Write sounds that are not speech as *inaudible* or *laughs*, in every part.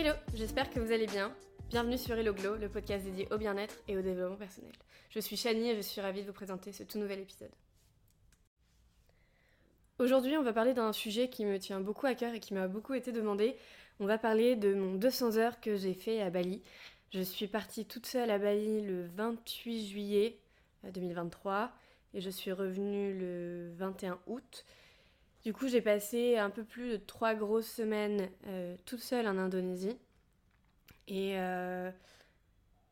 Hello, j'espère que vous allez bien. Bienvenue sur Hello Glow, le podcast dédié au bien-être et au développement personnel. Je suis Shani et je suis ravie de vous présenter ce tout nouvel épisode. Aujourd'hui, on va parler d'un sujet qui me tient beaucoup à cœur et qui m'a beaucoup été demandé. On va parler de mon 200 heures que j'ai fait à Bali. Je suis partie toute seule à Bali le 28 juillet 2023 euh, et je suis revenue le 21 août. Du coup, j'ai passé un peu plus de trois grosses semaines euh, toute seule en Indonésie. Et euh,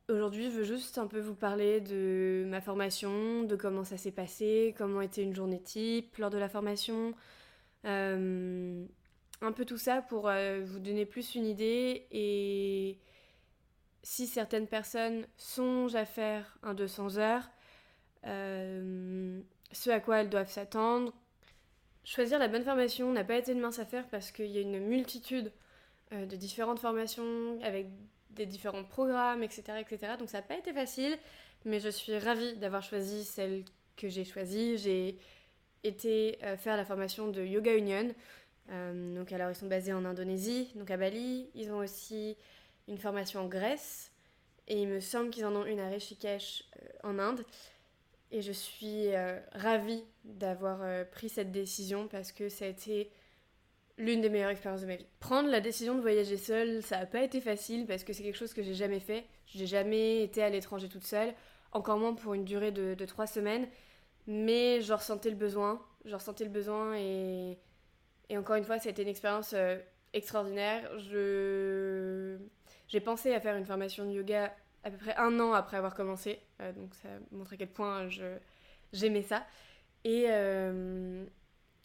aujourd'hui, je veux juste un peu vous parler de ma formation, de comment ça s'est passé, comment était une journée type lors de la formation. Euh, un peu tout ça pour vous donner plus une idée et si certaines personnes songent à faire un 200 heures, ce à quoi elles doivent s'attendre, Choisir la bonne formation n'a pas été une mince affaire parce qu'il y a une multitude euh, de différentes formations avec des différents programmes, etc. etc. Donc ça n'a pas été facile, mais je suis ravie d'avoir choisi celle que j'ai choisie. J'ai été euh, faire la formation de Yoga Union. Euh, donc alors ils sont basés en Indonésie, donc à Bali. Ils ont aussi une formation en Grèce et il me semble qu'ils en ont une à Rishikesh en Inde. Et je suis euh, ravie d'avoir euh, pris cette décision parce que ça a été l'une des meilleures expériences de ma vie. Prendre la décision de voyager seule, ça n'a pas été facile parce que c'est quelque chose que j'ai jamais fait. J'ai jamais été à l'étranger toute seule, encore moins pour une durée de, trois semaines. Mais j'en ressentais le besoin. J'en ressentais le besoin et, encore une fois, ça a été une expérience euh, extraordinaire. Je... J'ai pensé à faire une formation de yoga à peu près un an après avoir commencé. Euh, donc ça montre à quel point j'aimais ça. Et euh,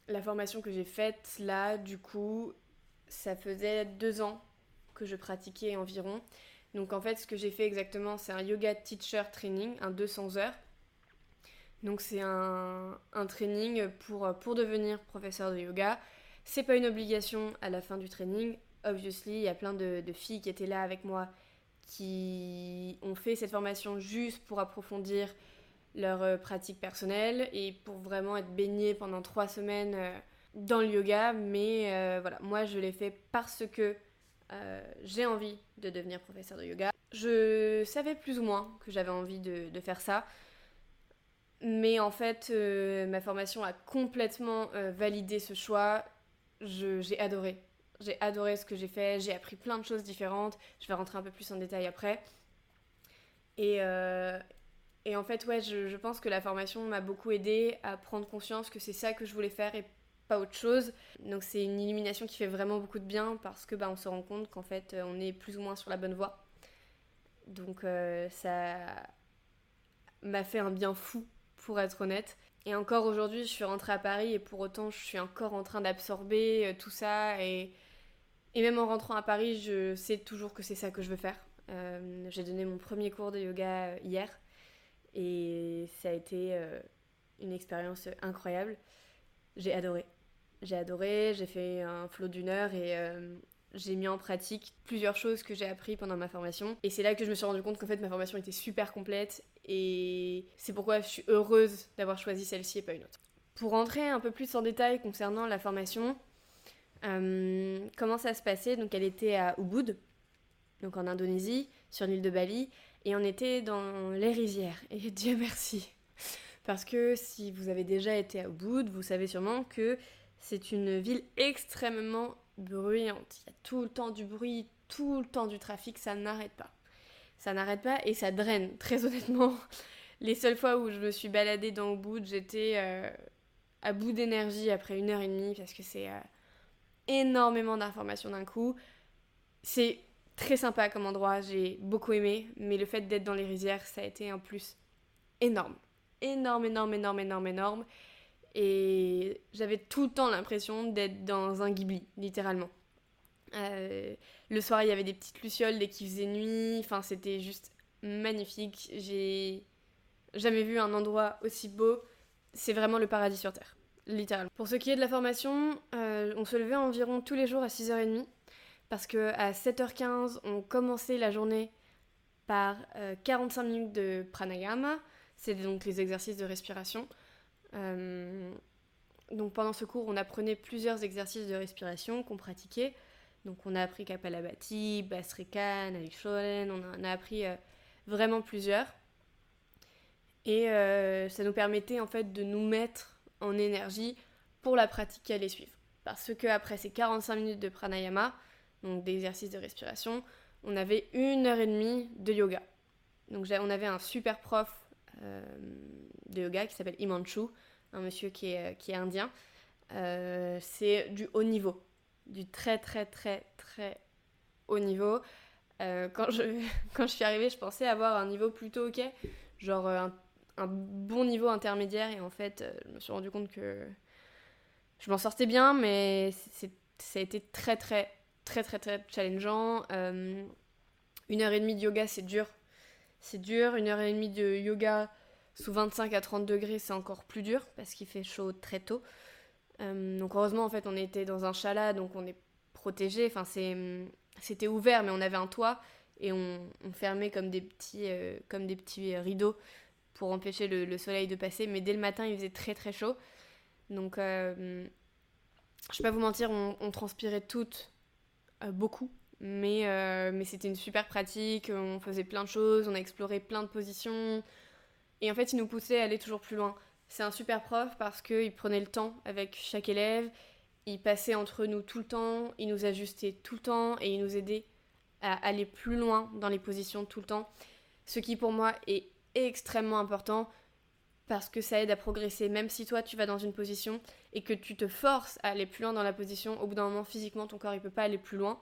la formation que j'ai faite là, du coup, ça faisait deux ans que je pratiquais environ. Donc en fait, ce que j'ai fait exactement, c'est un yoga teacher training, un 200 heures. Donc c'est un, training pour, pour devenir professeur de yoga. C'est pas une obligation à la fin du training. Obviously, il y a plein de, de filles qui étaient là avec moi qui ont fait cette formation juste pour approfondir leur euh, pratique personnelle et pour vraiment être baignés pendant trois semaines euh, dans le yoga. Mais euh, voilà, moi je l'ai fait parce que j'ai envie de devenir professeur de yoga. Je savais plus ou moins que j'avais envie de, de, faire ça. Mais en fait, ma formation a complètement validé ce choix. J'ai adoré. J'ai adoré ce que j'ai fait, j'ai appris plein de choses différentes. Je vais rentrer un peu plus en détail après. Et, euh, en fait, ouais, je, pense que la formation m'a beaucoup aidé à prendre conscience que c'est ça que je voulais faire et pas autre chose. Donc c'est une illumination qui fait vraiment beaucoup de bien parce que bah, on se rend compte qu'en fait on est plus ou moins sur la bonne voie. Donc euh, ça m'a fait un bien fou pour être honnête. Et encore aujourd'hui, je suis rentrée à Paris et pour autant, je suis encore en train d'absorber euh, tout ça et et même en rentrant à Paris, je sais toujours que c'est ça que je veux faire. Euh, j'ai donné mon premier cours de yoga euh, hier et ça a été euh, une expérience incroyable. J'ai adoré. J'ai adoré, j'ai fait un flot d'une heure et j'ai mis en pratique plusieurs choses que j'ai appris pendant ma formation. Et c'est là que je me suis rendu compte qu'en fait ma formation était super complète et c'est pourquoi je suis heureuse d'avoir choisi celle-ci et pas une autre. Pour rentrer un peu plus en détail concernant la formation, euh, comment ça se passait? Donc elle était à Ubud, donc en Indonésie, sur l'île de Bali, et on était dans les rizières. Et *laughs* Dieu merci Parce que si vous avez déjà été à Ubud, vous savez sûrement que c'est une ville extrêmement bruyante. Il y a tout le temps du bruit, tout le temps du trafic, ça n'arrête pas. Ça n'arrête pas et ça draine, *laughs* très honnêtement. Les seules fois où je me suis baladée dans Ubud, j'étais euh, à bout d'énergie après une heure et demie parce que c'est... Euh, énormément d'informations d'un coup. C'est très sympa comme endroit, j'ai beaucoup aimé, mais le fait d'être dans les rizières, ça a été un plus énorme. Énorme, énorme, énorme, énorme, énorme. Et j'avais tout le temps l'impression d'être dans un Ghibli, littéralement. Euh, le soir, il y avait des petites lucioles dès qu'il faisait nuit. Enfin, c'était juste magnifique. J'ai jamais vu un endroit aussi beau. C'est vraiment le paradis sur Terre Pour ce qui est de la formation, euh, on se levait environ tous les jours à 6h30 parce que à 7h15, on commençait la journée par 45 euh, minutes de pranayama, c'est donc les exercices de respiration. Euh, donc pendant ce cours, on apprenait plusieurs exercices de respiration qu'on pratiquait Donc on a appris Kapalabhati, Basrikan, Alisholen, on en a appris euh, vraiment plusieurs. Et ça nous permettait en fait de nous mettre en énergie pour la pratique qui allait suivre. Parce que après ces 45 minutes de pranayama, donc d'exercice de respiration, on avait une heure et demie de yoga. Donc on avait un super prof euh, de yoga qui s'appelle Imanchu, un monsieur qui est, qui est indien. Euh, c'est du haut niveau, du très très très très haut niveau. Euh, quand, je, *laughs* quand je suis arrivée, je pensais avoir un niveau plutôt ok, genre un, un bon niveau intermédiaire, et en fait, je me suis rendu compte que je m'en sortais bien, mais ça a été très très très très très challengeant. une heure et demie de yoga, c'est dur c'est dur. Une heure et demie de yoga sous 25 à 30 degrés, c'est encore plus dur parce qu'il fait chaud très tôt. Euh, donc heureusement, en fait, on était dans un chalat, donc on est protégé. Enfin, c'était ouvert, mais on avait un toit et on, fermait comme des petits, euh, comme des petits rideaux pour empêcher le, soleil de passer. Mais dès le matin, il faisait très très chaud. Donc, euh, je vais pas vous mentir, on, transpirait toutes beaucoup. Mais, euh, mais c'était une super pratique, on faisait plein de choses, on a exploré plein de positions. Et en fait, il nous poussait à aller toujours plus loin. C'est un super prof parce qu'il prenait le temps avec chaque élève, il passait entre nous tout le temps, il nous ajustait tout le temps et il nous aidait à aller plus loin dans les positions tout le temps. Ce qui pour moi est extrêmement important parce que ça aide à progresser. Même si toi tu vas dans une position et que tu te forces à aller plus loin dans la position, au bout d'un moment physiquement ton corps il peut pas aller plus loin.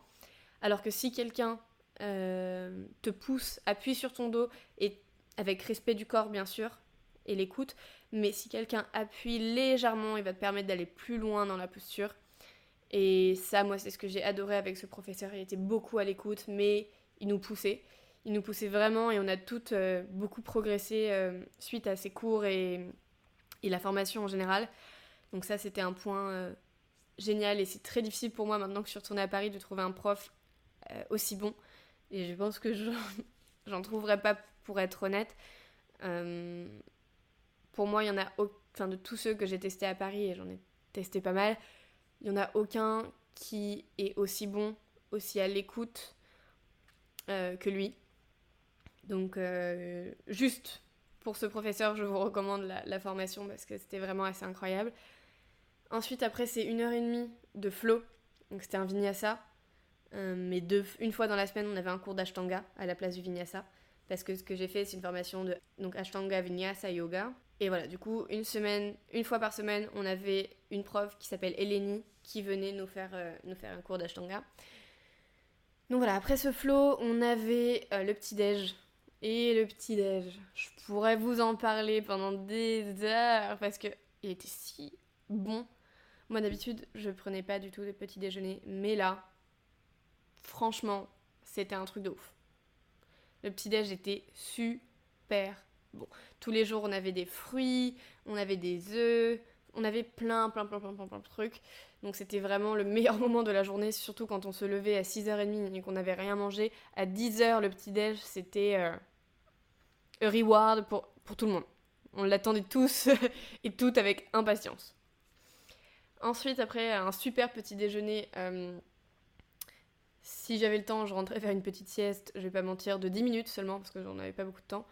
Alors que si quelqu'un euh, te pousse, appuie sur ton dos, et avec respect du corps bien sûr, et l'écoute, mais si quelqu'un appuie légèrement, il va te permettre d'aller plus loin dans la posture. Et ça, moi, c'est ce que j'ai adoré avec ce professeur. Il était beaucoup à l'écoute, mais il nous poussait. Il nous poussait vraiment et on a toutes euh, beaucoup progressé euh, suite à ses cours et, et, la formation en général. Donc ça, c'était un point génial et c'est très difficile pour moi maintenant que je suis retournée à Paris de trouver un prof euh, aussi bon. Et je pense que *laughs* j'en trouverai pas pour être honnête. Euh, pour moi, il y en a enfin de tous ceux que j'ai testés à Paris et j'en ai testé pas mal, il y en a aucun qui est aussi bon, aussi à l'écoute euh, que lui. Donc juste pour ce professeur, je vous recommande la, formation parce que c'était vraiment assez incroyable. Ensuite, après, c'est une heure et demie de flow. Donc c'était un vinyasa. Euh, mais une fois dans la semaine, on avait un cours d'ashtanga à la place du vinyasa. Parce que ce que j'ai fait, c'est une formation de donc ashtanga, vinyasa, yoga. Et voilà, du coup, une semaine, une fois par semaine, on avait une prof qui s'appelle Eleni qui venait nous faire, euh, nous faire un cours d'ashtanga. Donc voilà, après ce flow, on avait euh, le petit-déj. Et le petit-déj, je pourrais vous en parler pendant des heures parce que il était si bon. Moi d'habitude, je prenais pas du tout de petit déjeuner, mais là, franchement, c'était un truc de ouf. Le petit-déj était super bon. Tous les jours, on avait des fruits, on avait des œufs, on avait plein, plein, plein, plein, plein, plein de trucs. Donc c'était vraiment le meilleur *laughs* moment de la journée, surtout quand on se levait à 6h30 et qu'on n'avait rien mangé. À 10h, le petit-déj, c'était euh, un reward pour, pour tout le monde. On l'attendait tous *laughs* et toutes avec impatience. Ensuite, après un super petit déjeuner euh, si j'avais le temps, je rentrais faire une petite sieste, je vais pas mentir, de 10 minutes seulement, parce que j'en avais pas beaucoup de temps.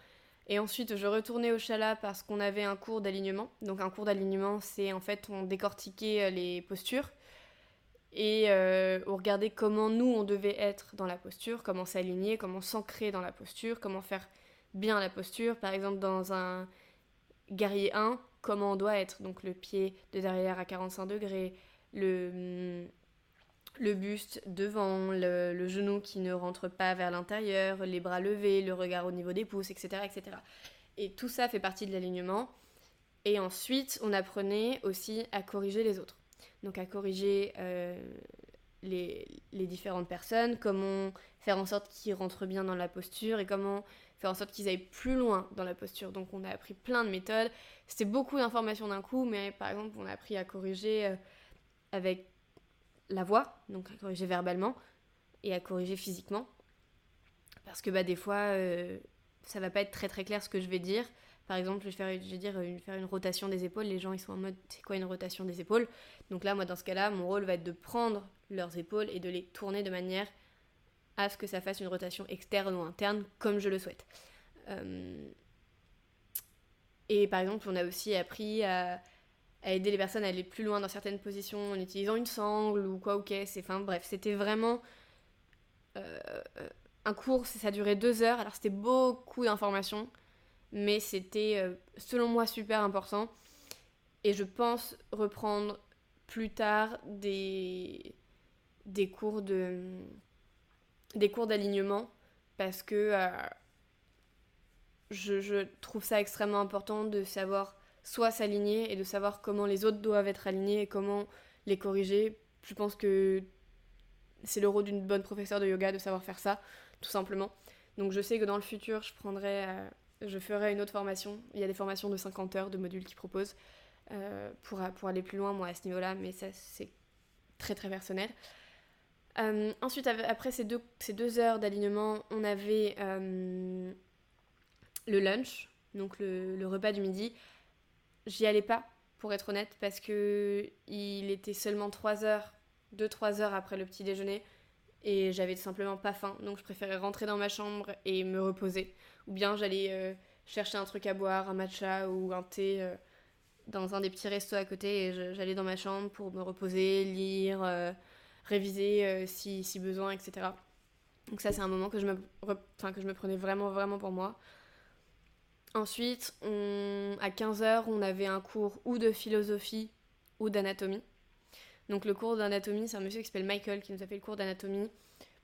Et ensuite, je retournais au chalat parce qu'on avait un cours d'alignement. Donc, un cours d'alignement, c'est en fait, on décortiquait euh, les postures et euh, on regardait comment nous, on devait être dans la posture, comment s'aligner, comment s'ancrer dans la posture, comment faire bien la posture. Par exemple, dans un guerrier 1, comment on doit être. Donc, le pied de derrière à 45 degrés, le hum, le buste devant, le, genou qui ne rentre pas vers l'intérieur, les bras levés, le regard au niveau des pouces, etc. etc. Et tout ça fait partie de l'alignement. Et ensuite, on apprenait aussi à corriger les autres. Donc à corriger euh, les, différentes personnes, comment faire en sorte qu'ils rentrent bien dans la posture et comment faire en sorte qu'ils aillent plus loin dans la posture. Donc on a appris plein de méthodes. C'était beaucoup d'informations d'un coup, mais par exemple, on a appris à corriger euh, avec la voix, donc à corriger verbalement, et à corriger physiquement. Parce que bah, des fois, euh, ça va pas être très très clair ce que je vais dire, Par exemple, je vais, faire, je vais dire faire une rotation des épaules. Les gens, ils sont en mode, c'est quoi une rotation des épaules? Donc là, moi, dans ce cas-là, mon rôle va être de prendre leurs épaules et de les tourner de manière à ce que ça fasse une rotation externe ou interne, comme je le souhaite. Euh, et par exemple, on a aussi appris à, aider les personnes à aller plus loin dans certaines positions en utilisant une sangle ou quoi, ok. Enfin bref, c'était vraiment euh, un cours, ça durait deux heures, alors c'était beaucoup d'informations, mais c'était euh, selon moi super important. Et je pense reprendre plus tard des, des cours de des cours d'alignement parce que euh, je, trouve ça extrêmement important de savoir soit s'aligner et de savoir comment les autres doivent être alignés et comment les corriger. Je pense que c'est le rôle d'une bonne professeure de yoga de savoir faire ça, tout simplement. Donc je sais que dans le futur, je prendrai, euh, je ferai une autre formation. Il y a des formations de 50 heures de modules qui proposent euh, pour, pour aller plus loin, moi, à ce niveau-là, mais ça, c'est très très personnel. Euh, ensuite, après ces deux, ces deux heures d'alignement, on avait euh, le lunch, donc le, repas du midi. J'y allais pas, pour être honnête, parce que il était seulement 3 heures, 2-3 heures après le petit déjeuner, et j'avais simplement pas faim, donc je préférais rentrer dans ma chambre et me reposer. Ou bien j'allais euh, chercher un truc à boire, un matcha ou un thé dans un des petits restos à côté, et j'allais dans ma chambre pour me reposer, lire réviser euh, si, si, besoin, etc. Donc ça, c'est un moment que je, me, enfin, que je me prenais vraiment, vraiment pour moi. Ensuite, on, à 15h, on avait un cours ou de philosophie ou d'anatomie. Donc le cours d'anatomie, c'est un monsieur qui s'appelle Michael qui nous a fait le cours d'anatomie.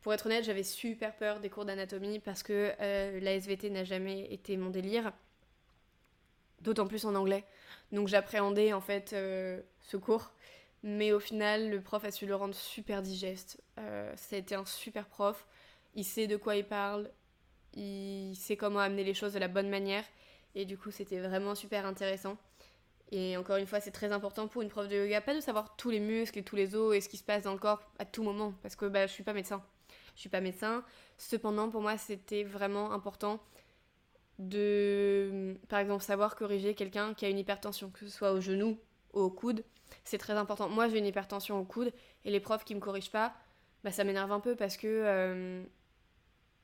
Pour être honnête, j'avais super peur des cours d'anatomie parce que euh, la SVT n'a jamais été mon délire. D'autant plus en anglais. Donc j'appréhendais en fait euh, ce cours. Mais au final, le prof a su le rendre super digeste. Euh, ça a été un super prof. Il sait de quoi il parle. Il sait comment amener les choses de la bonne manière. Et du coup, c'était vraiment super intéressant. Et encore une fois, c'est très important pour une prof de yoga, pas de savoir tous les muscles et tous les os et ce qui se passe dans le corps à tout moment, parce que bah, je suis pas médecin. Je suis pas médecin. Cependant, pour moi, c'était vraiment important de, par exemple, savoir corriger quelqu'un qui a une hypertension, que ce soit au genou ou au coude c'est très important. Moi, j'ai une hypertension au coude et les profs qui me corrigent pas, bah, ça m'énerve un peu parce que euh,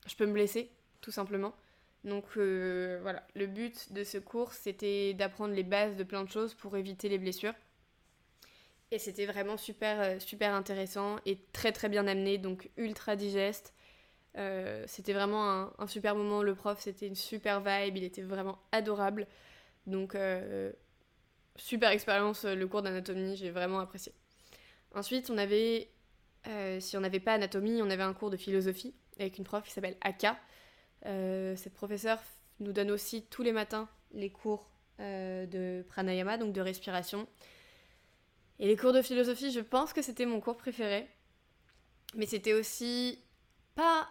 je peux me blesser, tout simplement. Donc euh, voilà, le but de ce cours, c'était d'apprendre les bases de plein de choses pour éviter les blessures. Et c'était vraiment super, euh, super intéressant et très très bien amené, donc ultra digeste. c'était vraiment un, un, super moment. Le prof, c'était une super vibe, il était vraiment adorable. Donc super expérience, euh, le cours d'anatomie, j'ai vraiment apprécié. Ensuite, on avait, euh, si on n'avait pas anatomie, on avait un cours de philosophie avec une prof qui s'appelle Aka. Euh, cette professeure nous donne aussi tous les matins les cours de pranayama, donc de respiration. Et les cours de philosophie, je pense que c'était mon cours préféré. Mais c'était aussi pas.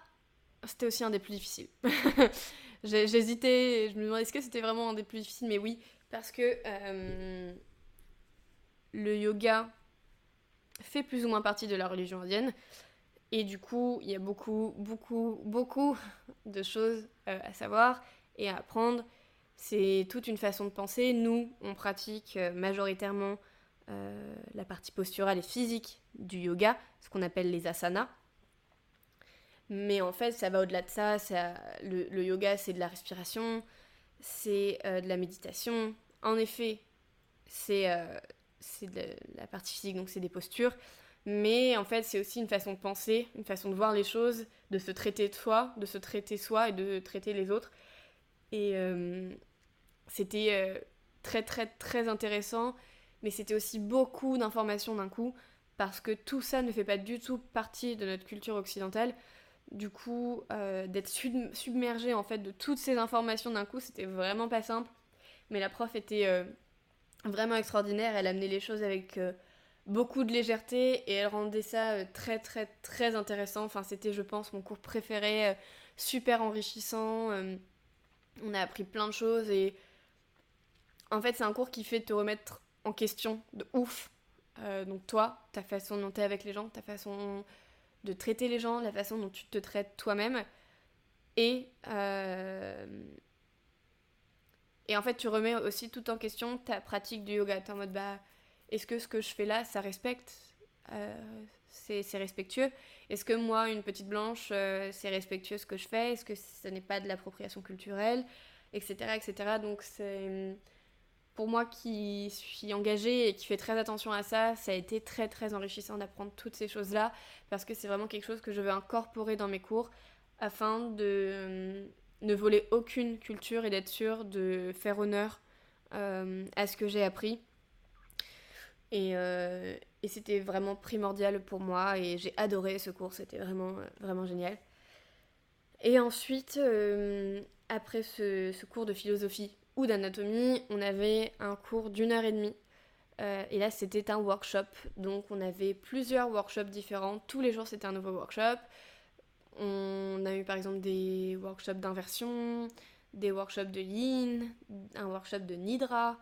C'était aussi un des plus difficiles. *laughs* J'hésitais, je me demandais est-ce que c'était vraiment un des plus difficiles, mais oui, parce que euh, le yoga fait plus ou moins partie de la religion indienne. Et du coup, il y a beaucoup, beaucoup, beaucoup de choses euh, à savoir et à apprendre. C'est toute une façon de penser. Nous, on pratique euh, majoritairement la partie posturale et physique du yoga, ce qu'on appelle les asanas. Mais en fait, ça va au-delà de ça. le, yoga, c'est de la respiration, c'est euh, de la méditation. En effet, c'est euh, de la partie physique, donc c'est des postures. Mais en fait, c'est aussi une façon de penser, une façon de voir les choses, de se traiter de soi, de se traiter soi et de traiter les autres. Et euh, c'était très très très intéressant, mais c'était aussi beaucoup d'informations d'un coup, parce que tout ça ne fait pas du tout partie de notre culture occidentale du coup, euh, d'être submergée en fait de toutes ces informations d'un coup, c'était vraiment pas simple. Mais la prof était euh, vraiment extraordinaire, elle amenait les choses avec euh, beaucoup de légèreté et elle rendait ça très très très intéressant. Enfin, c'était, je pense, mon cours préféré, super enrichissant. on a appris plein de choses et en fait, c'est un cours qui fait te remettre en question de ouf. donc toi, ta façon de avec les gens, ta façon de traiter les gens, la façon dont tu te traites toi-même. Et, euh, Et en fait, tu remets aussi tout en question ta pratique du yoga. T'es en mode, bah, est-ce que ce que je fais là, ça respecte euh, c'est, respectueux? Est-ce que moi, une petite blanche, euh, c'est respectueux ce que je fais? Est-ce que ce n'est pas de l'appropriation culturelle? Etc. etc. Donc, c'est. Pour moi qui suis engagée et qui fait très attention à ça, ça a été très très enrichissant d'apprendre toutes ces choses-là parce que c'est vraiment quelque chose que je veux incorporer dans mes cours afin de ne voler aucune culture et d'être sûr de faire honneur euh, à ce que j'ai appris. Et, euh, et c'était vraiment primordial pour moi et j'ai adoré ce cours, c'était vraiment, vraiment génial. Et ensuite, euh, après ce, cours de philosophie d'anatomie, on avait un cours d'une heure et demie. et là, c'était un workshop. Donc, on avait plusieurs workshops différents. Tous les jours, c'était un nouveau workshop. On a eu par exemple des workshops d'inversion, des workshops de yin, un workshop de nidra,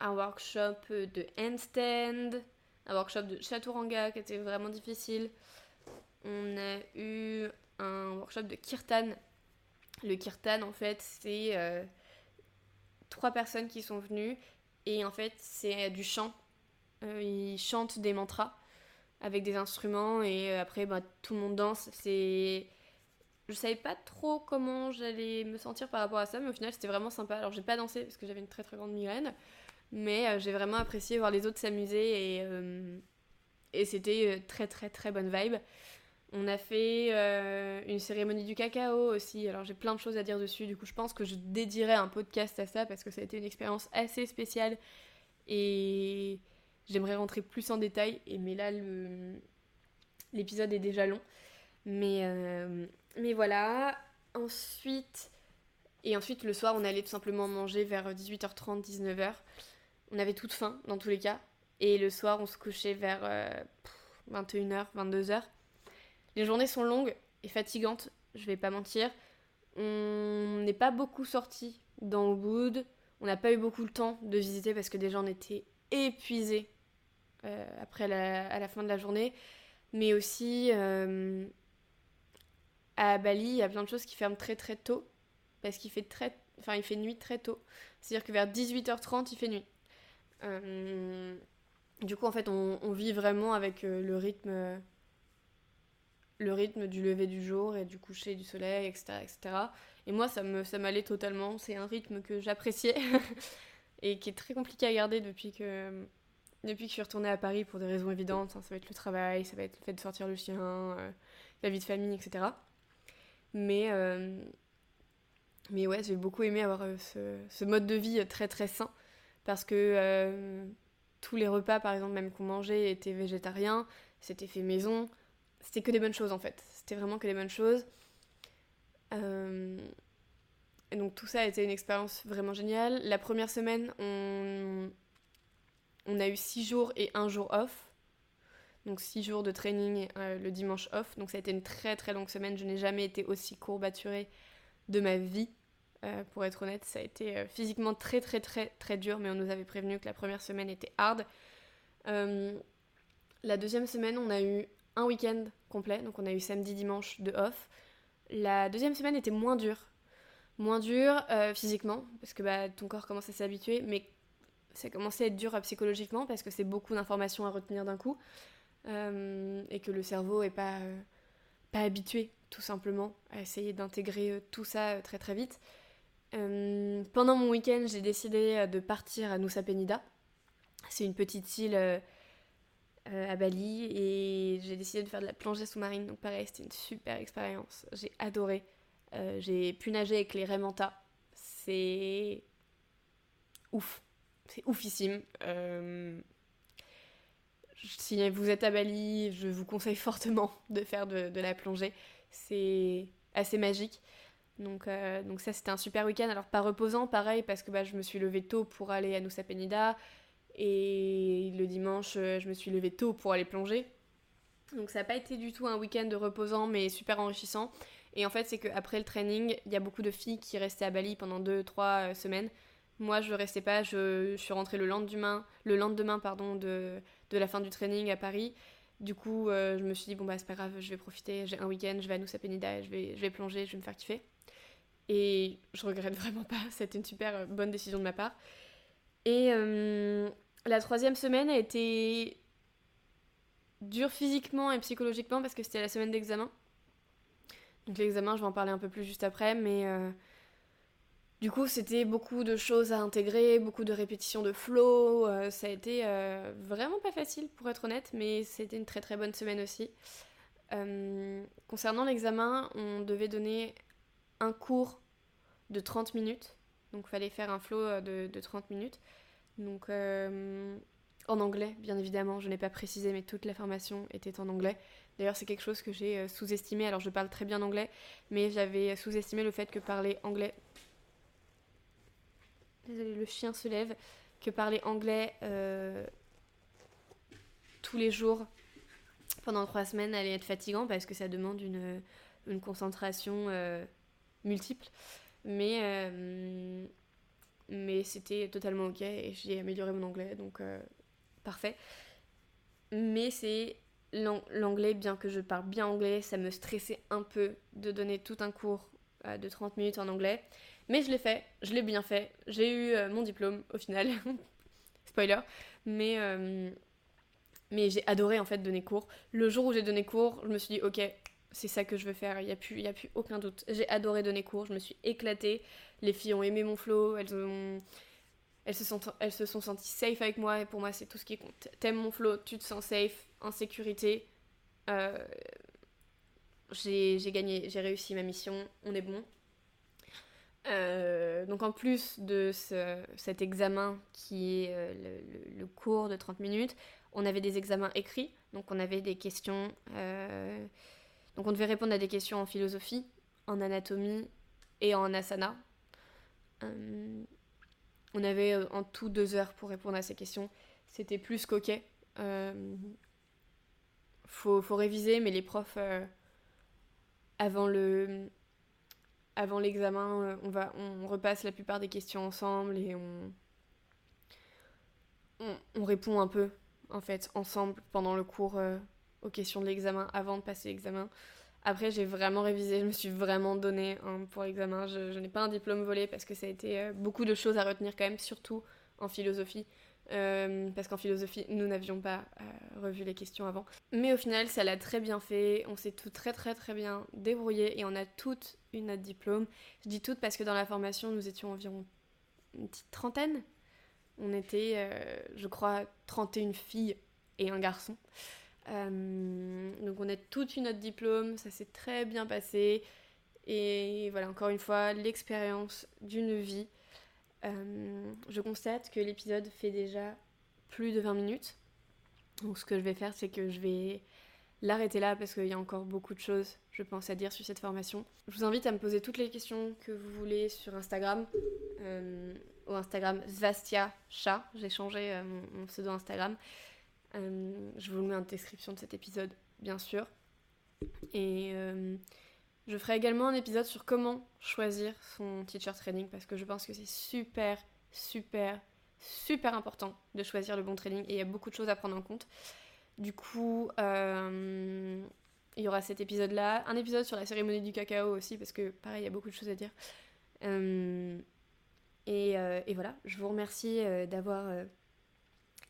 un workshop de handstand, un workshop de chaturanga qui était vraiment difficile. On a eu un workshop de kirtan. Le kirtan, en fait, c'est euh, trois personnes qui sont venues et en fait, c'est du chant. Euh, ils chantent des mantras avec des instruments et euh, après bah, tout le monde danse. C'est je savais pas trop comment j'allais me sentir par rapport à ça, mais au final c'était vraiment sympa. Alors j'ai pas dansé parce que j'avais une très très grande migraine, mais euh, j'ai vraiment apprécié voir les autres s'amuser et, et c'était très très très bonne vibe. On a fait une cérémonie du cacao aussi, alors j'ai plein de choses à dire dessus, du coup je pense que je dédierai un podcast à ça parce que ça a été une expérience assez spéciale et J'aimerais rentrer plus en détail, et, mais là, l'épisode est déjà long. Mais, euh, mais voilà. Ensuite, et ensuite, le soir, on allait tout simplement manger vers 18h30, 19h. On avait toute faim, dans tous les cas. Et le soir, on se couchait vers 21h, euh, 22h. Les journées sont longues et fatigantes, je vais pas mentir. On n'est pas beaucoup sorti dans le wood. On n'a pas eu beaucoup le temps de visiter parce que déjà on était épuisé euh, après à la fin de la journée. Mais aussi, euh, à Bali, il y a plein de choses qui ferment très très tôt. Parce qu'il fait, très... enfin, il fait nuit très tôt. C'est-à-dire que vers 18h30, il fait nuit. Euh, du coup, en fait, on vit vraiment avec le rythme le rythme du lever du jour et du coucher du soleil, etc. etc. Et moi, ça me ça m'allait totalement. C'est un rythme que j'appréciais *laughs* et qui est très compliqué à garder depuis que, depuis que je suis retournée à Paris pour des raisons évidentes. Ça va être le travail, ça va être le fait de sortir le chien, euh, la vie de famille, etc. Mais, euh, mais ouais, j'ai beaucoup aimé avoir euh, ce, ce, mode de vie très très sain parce que tous les repas, par exemple, même qu'on mangeait, étaient végétariens, c'était fait maison. C'était que des bonnes choses en fait. C'était vraiment que des bonnes choses. Et donc tout ça a été une expérience vraiment géniale. La première semaine, on, on a eu 6 jours et un jour off. Donc 6 jours de training euh, le dimanche off. Donc ça a été une très très longue semaine. Je n'ai jamais été aussi courbaturée de ma vie. Euh, pour être honnête, ça a été euh, physiquement très très très très dur, mais on nous avait prévenu que la première semaine était hard. la deuxième semaine, on a eu un week-end complet, donc on a eu samedi, dimanche de off. La deuxième semaine était moins dure moins dur euh, physiquement, parce que bah, ton corps commence à s'habituer, mais ça a commencé à être dur euh, psychologiquement, parce que c'est beaucoup d'informations à retenir d'un coup, euh, et que le cerveau est pas, pas habitué, tout simplement, à essayer d'intégrer tout ça très très vite. pendant mon week-end, j'ai décidé de partir à Nusa Penida. C'est une petite île à Bali, et j'ai décidé de faire de la plongée sous-marine, donc pareil, c'était une super expérience. J'ai adoré. Euh, j'ai pu nager avec les Raymanta. C'est ouf. C'est oufissime. Euh, si vous êtes à Bali, je vous conseille fortement de faire de, la plongée. C'est assez magique. Donc, euh, donc ça, c'était un super week-end. Alors, pas reposant, pareil, parce que bah, je me suis levée tôt pour aller à Nusa Penida. Et le dimanche, je me suis levée tôt pour aller plonger. Donc, ça n'a pas été du tout un week-end reposant, mais super enrichissant. Et en fait, c'est qu'après le training, il y a beaucoup de filles qui restaient à Bali pendant 2-3 euh, semaines. Moi, je restais pas, je, suis rentrée le lendemain, le lendemain pardon, de, de la fin du training à Paris. Du coup, euh, je me suis dit, bon, bah, c'est pas grave, je vais profiter, j'ai un week-end, je vais à Nusa Penida, je vais, je vais plonger, je vais me faire kiffer. Et je regrette *laughs* vraiment pas, c'était une super bonne décision de ma part. Et la troisième semaine a été dure physiquement et psychologiquement parce que c'était la semaine d'examen. Donc l'examen, je vais en parler un peu plus juste après, mais euh, du coup, c'était beaucoup de choses à intégrer, beaucoup de répétitions de flow. Euh, ça a été euh, vraiment pas facile pour être honnête, mais c'était une très très bonne semaine aussi. concernant l'examen, on devait donner un cours de 30 minutes. Donc fallait faire un flow de 30 minutes. Donc en anglais, bien évidemment, je n'ai pas précisé, mais toute la formation était en anglais. D'ailleurs, c'est quelque chose que j'ai euh, sous-estimé. Alors, je parle très bien anglais, mais j'avais sous-estimé le fait que parler anglais. Désolé, le chien se lève. Que parler anglais euh, tous les jours pendant trois semaines allait être fatigant parce que ça demande une, concentration euh, multiple. Mais, mais c'était totalement ok et j'ai amélioré mon anglais, donc parfait. Mais c'est l'anglais, bien que je parle bien anglais, ça me stressait un peu de donner tout un cours euh, de 30 minutes en anglais. Mais je l'ai fait, je l'ai bien fait. J'ai eu euh, mon diplôme au final. *laughs* Spoiler. Mais, euh, mais j'ai adoré en fait donner cours. Le jour où j'ai donné cours, je me suis dit, ok, c'est ça que je veux faire, il n'y a, a plus aucun doute. J'ai adoré donner cours, je me suis éclatée. Les filles ont aimé mon flow, elles se, sont, senties safe avec moi et pour moi c'est tout ce qui compte. T'aimes mon flow, tu te sens safe, en sécurité. Euh, j'ai gagné, j'ai réussi ma mission, on est bon. Euh, donc en plus de ce, cet examen qui est euh, le, cours de 30 minutes, on avait des examens écrits, donc on avait des questions, donc on devait répondre à des questions en philosophie, en anatomie et en asana. On avait euh, en tout deux heures pour répondre à ces questions. C'était plus qu'ok. Euh, faut, réviser, mais les profs, euh, avant le avant l'examen, on, va, on repasse la plupart des questions ensemble et on, on, répond un peu, en fait, ensemble pendant le cours aux questions de l'examen avant de passer l'examen. Après, j'ai vraiment révisé, je me suis vraiment donné pour l'examen. Je, n'ai pas un diplôme volé parce que ça a été euh, beaucoup de choses à retenir quand même, surtout en philosophie. Euh, parce qu'en philosophie, nous n'avions pas euh, revu les questions avant. Mais au final, ça l'a très bien fait. On s'est tout très très très bien débrouillé et on a toutes une note diplôme. Je dis toutes parce que dans la formation, nous étions environ une petite trentaine. On était, je crois, 31 filles et un garçon. Euh, donc on a toute une autre diplôme, ça s'est très bien passé. Et voilà, encore une fois, l'expérience d'une vie. Euh, je constate que l'épisode fait déjà plus de 20 minutes. Donc ce que je vais faire, c'est que je vais l'arrêter là parce qu'il y a encore beaucoup de choses, je pense, à dire sur cette formation. Je vous invite à me poser toutes les questions que vous voulez sur Instagram. Euh, au Instagram Zvastia Chat. J'ai changé mon, pseudo Instagram. Euh, je vous le mets en description de cet épisode, bien sûr. Et euh, je ferai également un épisode sur comment choisir son teacher training parce que je pense que c'est super, super, super important de choisir le bon training et il y a beaucoup de choses à prendre en compte. Du coup, euh, il y aura cet épisode-là, un épisode sur la cérémonie du cacao aussi parce que pareil, il y a beaucoup de choses à dire. et, et, voilà, je vous remercie d'avoir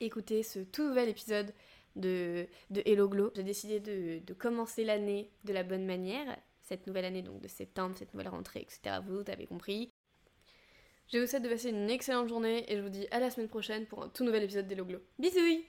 écouter ce tout nouvel épisode de, de Hello Glow. J'ai décidé de, commencer l'année de la bonne manière, cette nouvelle année donc de septembre, cette nouvelle rentrée, etc. Vous avez compris. Je vous souhaite de passer une excellente journée et je vous dis à la semaine prochaine pour un tout nouvel épisode d'Hello Glow. Bisous